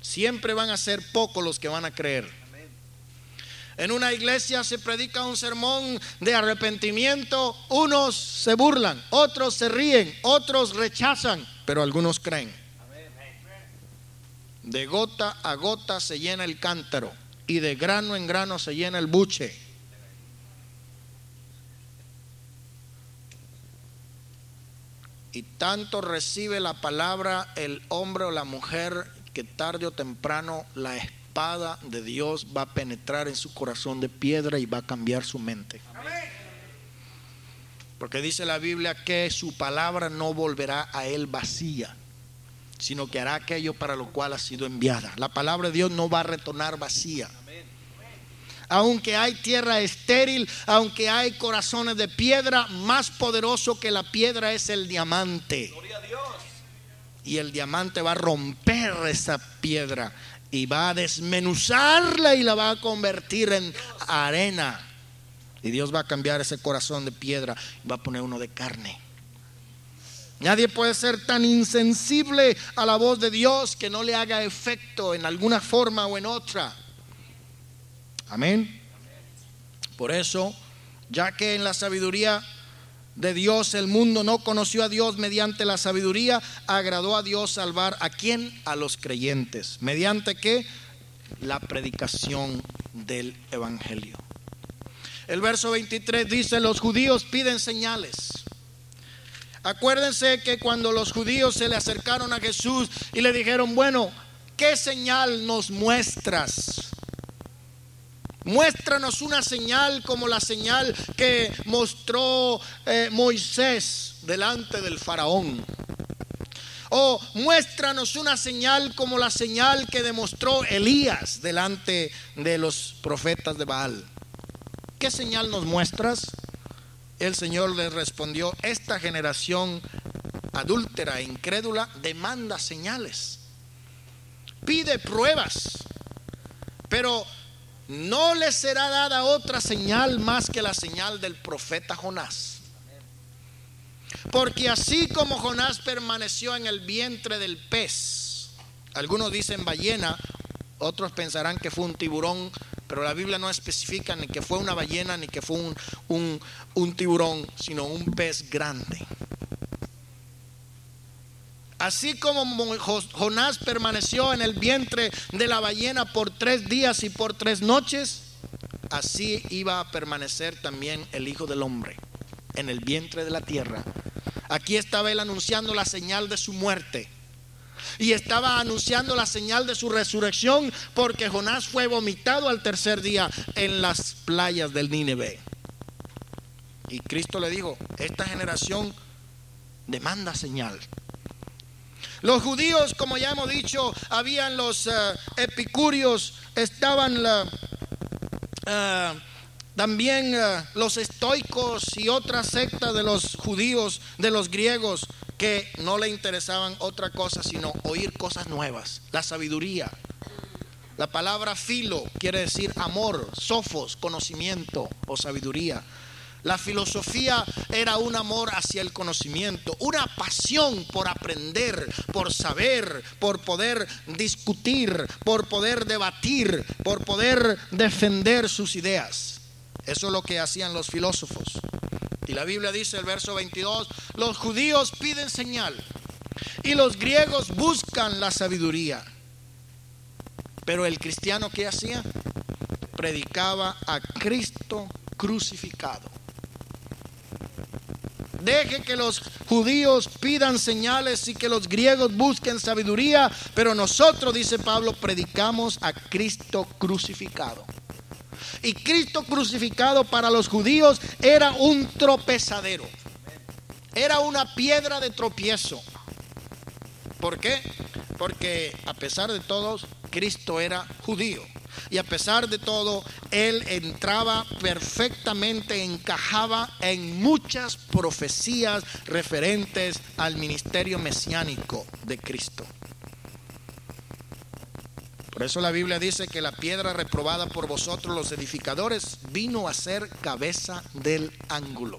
Siempre van a ser pocos los que van a creer. En una iglesia se predica un sermón de arrepentimiento, unos se burlan, otros se ríen, otros rechazan, pero algunos creen. De gota a gota se llena el cántaro y de grano en grano se llena el buche. Y tanto recibe la palabra el hombre o la mujer que tarde o temprano la espada de Dios va a penetrar en su corazón de piedra y va a cambiar su mente. Porque dice la Biblia que su palabra no volverá a él vacía, sino que hará aquello para lo cual ha sido enviada. La palabra de Dios no va a retornar vacía aunque hay tierra estéril, aunque hay corazones de piedra, más poderoso que la piedra es el diamante. Y el diamante va a romper esa piedra y va a desmenuzarla y la va a convertir en arena. Y Dios va a cambiar ese corazón de piedra y va a poner uno de carne. Nadie puede ser tan insensible a la voz de Dios que no le haga efecto en alguna forma o en otra. Amén. Por eso, ya que en la sabiduría de Dios el mundo no conoció a Dios mediante la sabiduría, agradó a Dios salvar a quién? A los creyentes. ¿Mediante qué? La predicación del Evangelio. El verso 23 dice, los judíos piden señales. Acuérdense que cuando los judíos se le acercaron a Jesús y le dijeron, bueno, ¿qué señal nos muestras? Muéstranos una señal como la señal que mostró eh, Moisés delante del faraón. O muéstranos una señal como la señal que demostró Elías delante de los profetas de Baal. ¿Qué señal nos muestras? El Señor le respondió, esta generación adúltera e incrédula demanda señales, pide pruebas, pero no le será dada otra señal más que la señal del profeta Jonás. Porque así como Jonás permaneció en el vientre del pez, algunos dicen ballena, otros pensarán que fue un tiburón, pero la Biblia no especifica ni que fue una ballena ni que fue un, un tiburón, sino un pez grande. Así como Jonás permaneció en el vientre de la ballena por tres días y por tres noches, así iba a permanecer también el Hijo del Hombre en el vientre de la tierra Aquí estaba él anunciando la señal de su muerte. Y estaba anunciando la señal de su resurrección porque Jonás fue vomitado al tercer día en las playas del Nínive. Y Cristo le dijo, esta generación demanda señal. Los judíos, como ya hemos dicho, habían los uh, epicúreos, estaban uh, también uh, los estoicos y otras sectas de los judíos, de los griegos, que no le interesaban otra cosa sino oír cosas nuevas, la sabiduría. La palabra filo quiere decir amor, sofos, conocimiento o sabiduría. La filosofía era un amor hacia el conocimiento, una pasión por aprender, por saber, por poder discutir, por poder debatir, por poder defender sus ideas. Eso es lo que hacían los filósofos. Y la Biblia dice, el verso 22, los judíos piden señal y los griegos buscan la sabiduría. Pero el cristiano que hacía? Predicaba a Cristo crucificado. Deje que los judíos pidan señales y que los griegos busquen sabiduría, pero nosotros, dice Pablo, predicamos a Cristo crucificado. Y Cristo crucificado para los judíos era un tropezadero. Era una piedra de tropiezo. ¿Por qué? Porque a pesar de todos, Cristo era judío. Y a pesar de todo, él entraba perfectamente, encajaba en muchas profecías referentes al ministerio mesiánico de Cristo. Por eso la Biblia dice que la piedra reprobada por vosotros los edificadores vino a ser cabeza del ángulo.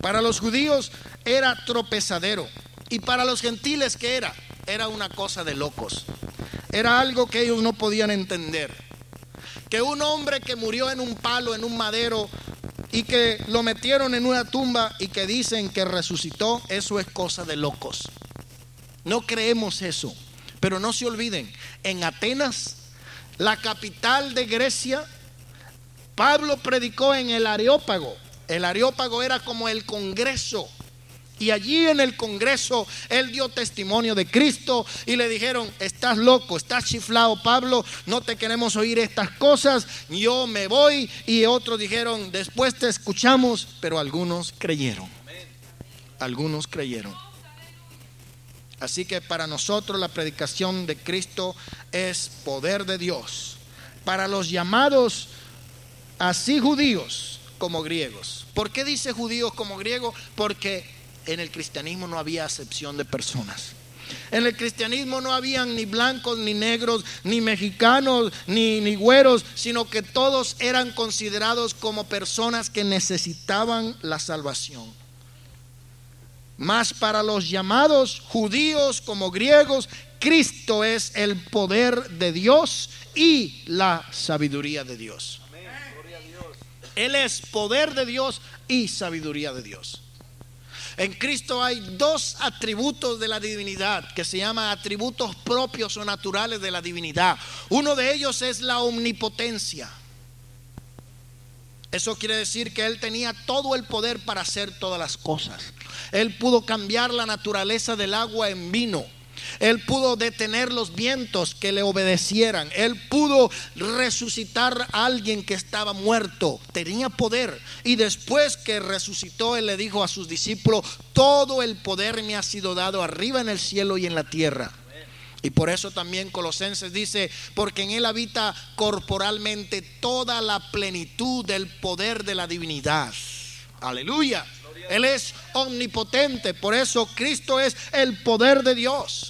Para los judíos era tropezadero y para los gentiles que era era una cosa de locos. Era algo que ellos no podían entender. Que un hombre que murió en un palo, en un madero, y que lo metieron en una tumba y que dicen que resucitó, eso es cosa de locos. No creemos eso. Pero no se olviden, en Atenas, la capital de Grecia, Pablo predicó en el Areópago. El Areópago era como el Congreso y allí en el Congreso él dio testimonio de Cristo y le dijeron, estás loco, estás chiflado Pablo, no te queremos oír estas cosas, yo me voy. Y otros dijeron, después te escuchamos, pero algunos creyeron. Algunos creyeron. Así que para nosotros la predicación de Cristo es poder de Dios. Para los llamados así judíos como griegos. ¿Por qué dice judíos como griegos? Porque en el cristianismo no había acepción de personas. En el cristianismo no habían ni blancos, ni negros, ni mexicanos, ni, ni güeros, sino que todos eran considerados como personas que necesitaban la salvación. Más para los llamados judíos como griegos, Cristo es el poder de Dios y la sabiduría de Dios. Él es poder de Dios y sabiduría de Dios. En Cristo hay dos atributos de la divinidad que se llaman atributos propios o naturales de la divinidad. Uno de ellos es la omnipotencia. Eso quiere decir que Él tenía todo el poder para hacer todas las cosas. Él pudo cambiar la naturaleza del agua en vino. Él pudo detener los vientos que le obedecieran. Él pudo resucitar a alguien que estaba muerto. Tenía poder. Y después que resucitó, Él le dijo a sus discípulos, todo el poder me ha sido dado arriba en el cielo y en la tierra. Y por eso también Colosenses dice, porque en Él habita corporalmente toda la plenitud del poder de la divinidad. Aleluya. Él es omnipotente, por eso Cristo es el poder de Dios.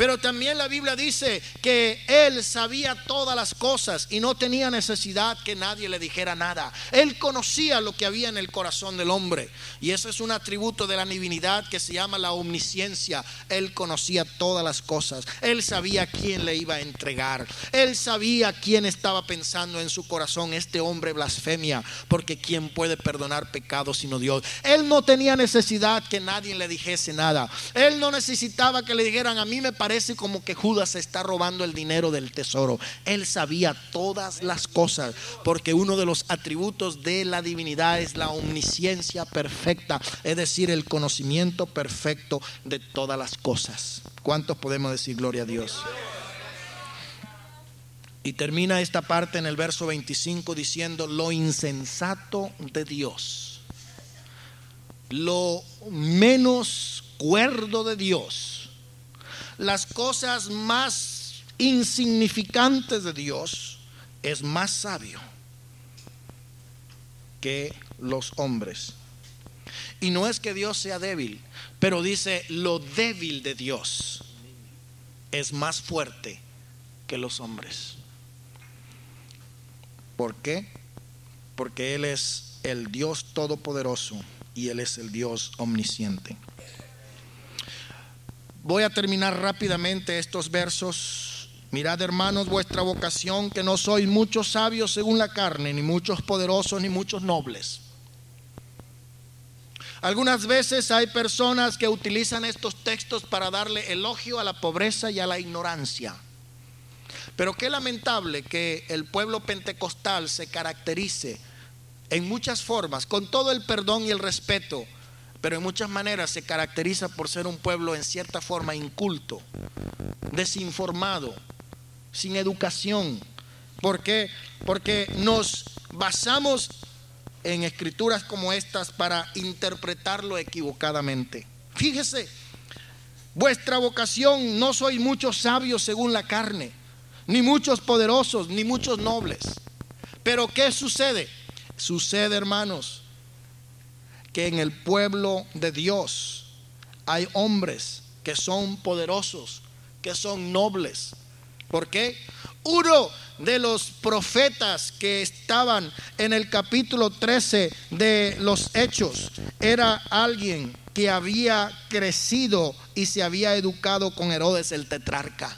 Pero también la Biblia dice que Él sabía todas las cosas y no tenía necesidad que nadie le dijera nada. Él conocía lo que había en el corazón del hombre. Y ese es un atributo de la divinidad que se llama la omnisciencia. Él conocía todas las cosas. Él sabía quién le iba a entregar. Él sabía quién estaba pensando en su corazón. Este hombre blasfemia, porque ¿quién puede perdonar pecados sino Dios? Él no tenía necesidad que nadie le dijese nada. Él no necesitaba que le dijeran a mí me me parece como que Judas está robando el dinero del tesoro. Él sabía todas las cosas, porque uno de los atributos de la divinidad es la omnisciencia perfecta, es decir, el conocimiento perfecto de todas las cosas. ¿Cuántos podemos decir gloria a Dios? Y termina esta parte en el verso 25 diciendo, lo insensato de Dios, lo menos cuerdo de Dios, las cosas más insignificantes de Dios, es más sabio que los hombres. Y no es que Dios sea débil, pero dice, lo débil de Dios es más fuerte que los hombres. ¿Por qué? Porque Él es el Dios todopoderoso y Él es el Dios omnisciente. Voy a terminar rápidamente estos versos. Mirad hermanos vuestra vocación, que no sois muchos sabios según la carne, ni muchos poderosos, ni muchos nobles. Algunas veces hay personas que utilizan estos textos para darle elogio a la pobreza y a la ignorancia. Pero qué lamentable que el pueblo pentecostal se caracterice en muchas formas, con todo el perdón y el respeto, pero en muchas maneras se caracteriza por ser un pueblo en cierta forma inculto, desinformado, sin educación. ¿Por qué? Porque nos basamos en escrituras como estas para interpretarlo equivocadamente. Fíjese, vuestra vocación no soy muchos sabios según la carne ni muchos poderosos, ni muchos nobles. Pero ¿qué sucede? Sucede, hermanos, que en el pueblo de Dios hay hombres que son poderosos, que son nobles. ¿Por qué? Uno de los profetas que estaban en el capítulo 13 de los Hechos era alguien que había crecido y se había educado con Herodes el tetrarca.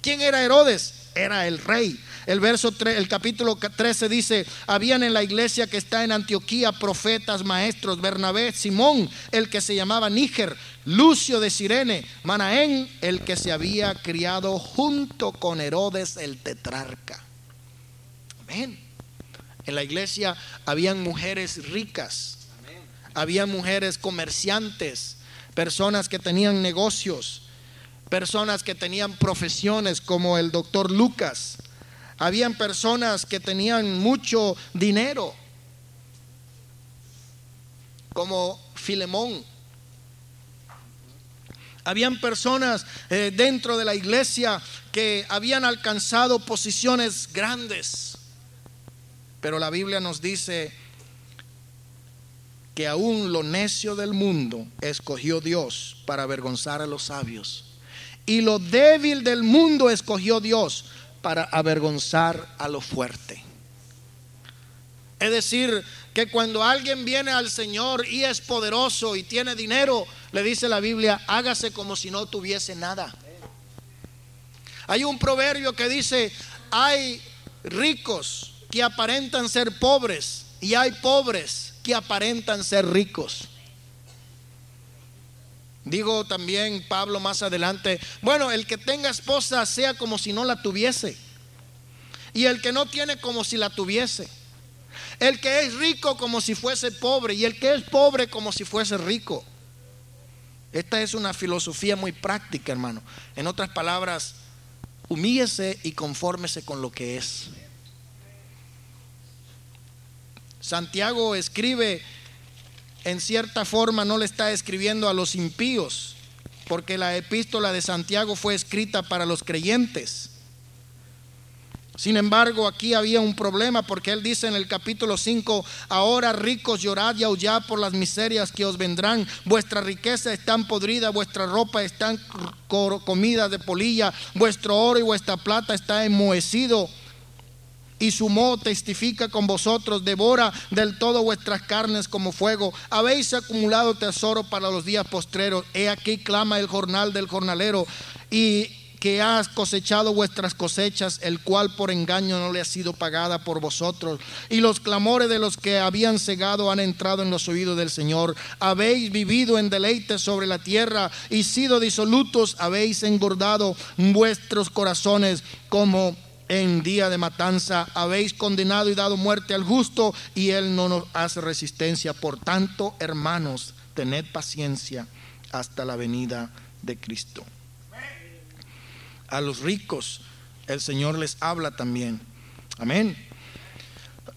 ¿Quién era Herodes? Era el rey. El verso 3, el capítulo 13 dice, habían en la iglesia que está en Antioquía profetas, maestros, Bernabé, Simón, el que se llamaba Níger, Lucio de Sirene, Manaén, el que se había criado junto con Herodes el tetrarca. Amén. En la iglesia habían mujeres ricas, había mujeres comerciantes, personas que tenían negocios, personas que tenían profesiones como el doctor Lucas. Habían personas que tenían mucho dinero, como Filemón. Habían personas eh, dentro de la iglesia que habían alcanzado posiciones grandes. Pero la Biblia nos dice que aún lo necio del mundo escogió Dios para avergonzar a los sabios. Y lo débil del mundo escogió Dios para avergonzar a lo fuerte. Es decir, que cuando alguien viene al Señor y es poderoso y tiene dinero, le dice la Biblia, hágase como si no tuviese nada. Hay un proverbio que dice, hay ricos que aparentan ser pobres y hay pobres que aparentan ser ricos. Digo también Pablo más adelante, bueno, el que tenga esposa sea como si no la tuviese. Y el que no tiene como si la tuviese. El que es rico como si fuese pobre y el que es pobre como si fuese rico. Esta es una filosofía muy práctica, hermano. En otras palabras, humíllese y confórmese con lo que es. Santiago escribe en cierta forma no le está escribiendo a los impíos, porque la epístola de Santiago fue escrita para los creyentes. Sin embargo, aquí había un problema porque él dice en el capítulo 5, ahora ricos llorad y aullad por las miserias que os vendrán, vuestra riqueza está podrida, vuestra ropa está comida de polilla, vuestro oro y vuestra plata está enmohecido y su testifica con vosotros, devora del todo vuestras carnes como fuego. Habéis acumulado tesoro para los días postreros. He aquí clama el jornal del jornalero y que has cosechado vuestras cosechas, el cual por engaño no le ha sido pagada por vosotros. Y los clamores de los que habían cegado han entrado en los oídos del Señor. Habéis vivido en deleite sobre la tierra y sido disolutos, habéis engordado vuestros corazones como en día de matanza. Habéis condenado y dado muerte al justo y él no nos hace resistencia. Por tanto, hermanos, tened paciencia hasta la venida de Cristo. A los ricos el Señor les habla también. Amén.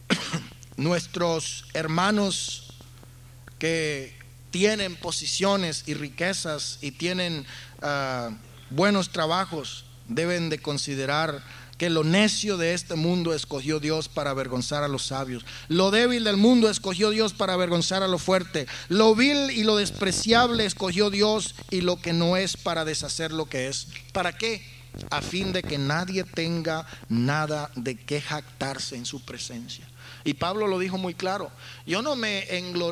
Nuestros hermanos que tienen posiciones y riquezas y tienen ah, buenos trabajos deben de considerar que lo necio de este mundo escogió Dios para avergonzar a los sabios. Lo débil del mundo escogió Dios para avergonzar a lo fuerte. Lo vil y lo despreciable escogió Dios y lo que no es para deshacer lo que es. ¿Para qué? A fin de que nadie tenga nada de qué jactarse en su presencia. Y Pablo lo dijo muy claro. Yo no me,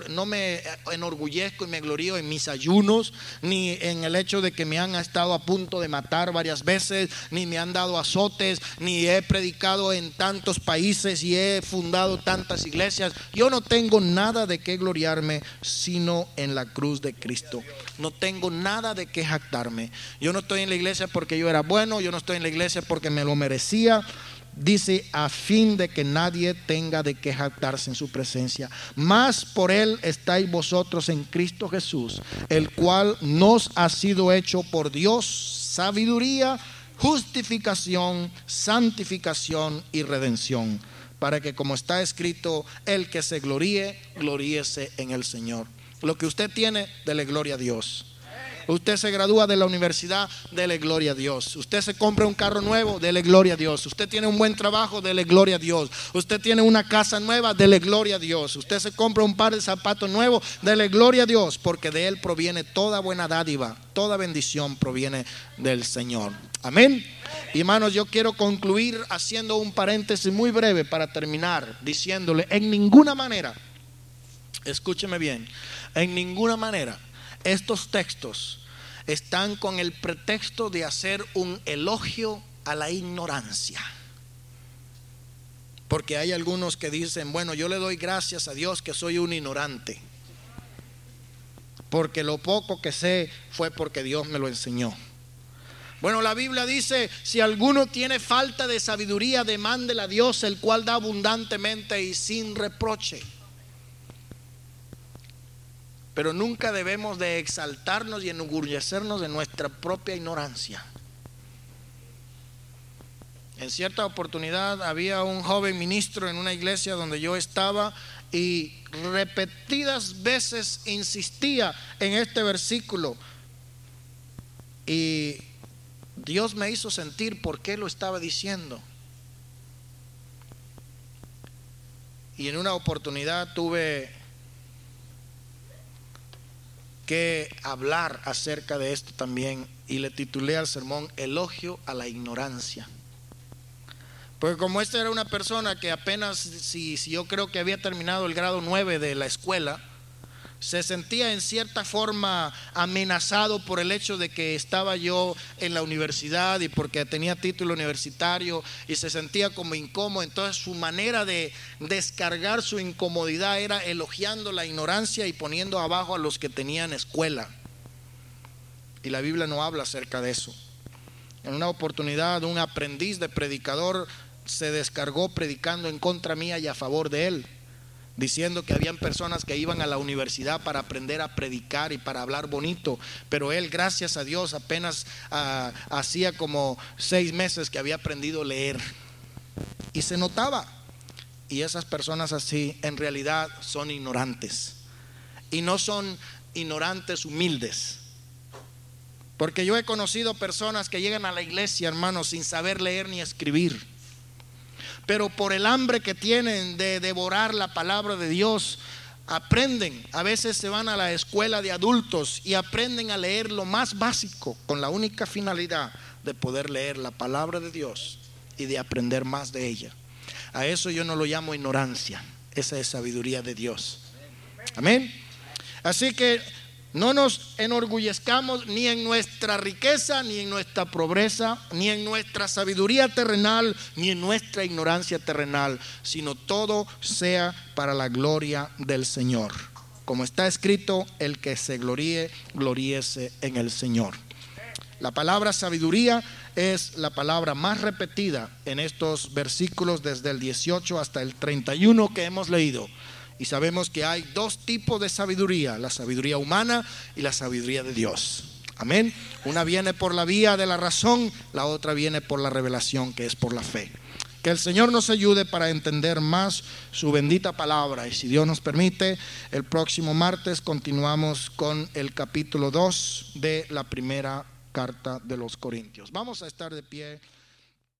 no me enorgullezco y me glorío en mis ayunos, ni en el hecho de que me han estado a punto de matar varias veces, ni me han dado azotes, ni he predicado en tantos países y he fundado tantas iglesias. Yo no tengo nada de qué gloriarme, sino en la cruz de Cristo. No tengo nada de qué jactarme. Yo no estoy en la iglesia porque yo era bueno, yo no estoy en la iglesia porque me lo merecía dice, a fin de que nadie tenga de qué jactarse en su presencia. Más por él estáis vosotros en Cristo Jesús, el cual nos ha sido hecho por Dios sabiduría, justificación, santificación y redención, para que como está escrito, el que se gloríe, gloríese en el Señor. Lo que usted tiene, dele gloria a Dios. Usted se gradúa de la universidad, dele gloria a Dios. Usted se compra un carro nuevo, dele gloria a Dios. Usted tiene un buen trabajo, dele gloria a Dios. Usted tiene una casa nueva, dele gloria a Dios. Usted se compra un par de zapatos nuevos, dele gloria a Dios, porque de Él proviene toda buena dádiva, toda bendición proviene del Señor. Amén. Hermanos, yo quiero concluir haciendo un paréntesis muy breve para terminar, diciéndole, en ninguna manera, escúcheme bien, en ninguna manera estos textos están con el pretexto de hacer un elogio a la ignorancia. Porque hay algunos que dicen, bueno, yo le doy gracias a Dios que soy un ignorante. Porque lo poco que sé fue porque Dios me lo enseñó. Bueno, la Biblia dice, si alguno tiene falta de sabiduría, demándela a Dios, el cual da abundantemente y sin reproche pero nunca debemos de exaltarnos y enorgullecernos de nuestra propia ignorancia. En cierta oportunidad había un joven ministro en una iglesia donde yo estaba y repetidas veces insistía en este versículo. Y Dios me hizo sentir por qué lo estaba diciendo. Y en una oportunidad tuve que hablar acerca de esto también y le titulé al sermón Elogio a la ignorancia. Porque como esta era una persona que apenas, si, si yo creo que había terminado el grado 9 de la escuela, se sentía en cierta forma amenazado por el hecho de que estaba yo en la universidad y porque tenía título universitario y se sentía como incómodo. Entonces su manera de descargar su incomodidad era elogiando la ignorancia y poniendo abajo a los que tenían escuela. Y la Biblia no habla acerca de eso. En una oportunidad un aprendiz de predicador se descargó predicando en contra mía y a favor de él diciendo que habían personas que iban a la universidad para aprender a predicar y para hablar bonito, pero él, gracias a Dios, apenas ah, hacía como seis meses que había aprendido a leer. Y se notaba. Y esas personas así en realidad son ignorantes. Y no son ignorantes humildes. Porque yo he conocido personas que llegan a la iglesia, hermanos, sin saber leer ni escribir pero por el hambre que tienen de devorar la palabra de Dios, aprenden. A veces se van a la escuela de adultos y aprenden a leer lo más básico con la única finalidad de poder leer la palabra de Dios y de aprender más de ella. A eso yo no lo llamo ignorancia, esa es sabiduría de Dios. Amén. Así que No nos enorgullezcamos ni en nuestra riqueza, ni en nuestra pobreza, ni en nuestra sabiduría terrenal, ni en nuestra ignorancia terrenal, sino todo sea para la gloria del Señor. Como está escrito, el que se gloríe, gloríese en el Señor. La palabra sabiduría es la palabra más repetida en estos versículos desde el 18 hasta el 31 que hemos leído. Y sabemos que hay dos tipos de sabiduría, la sabiduría humana y la sabiduría de Dios. Amén. Una viene por la vía de la razón, la otra viene por la revelación, que es por la fe. Que el Señor nos ayude para entender más su bendita palabra. Y si Dios nos permite, el próximo martes continuamos con el capítulo 2 de la primera carta de los Corintios. Vamos a estar de pie.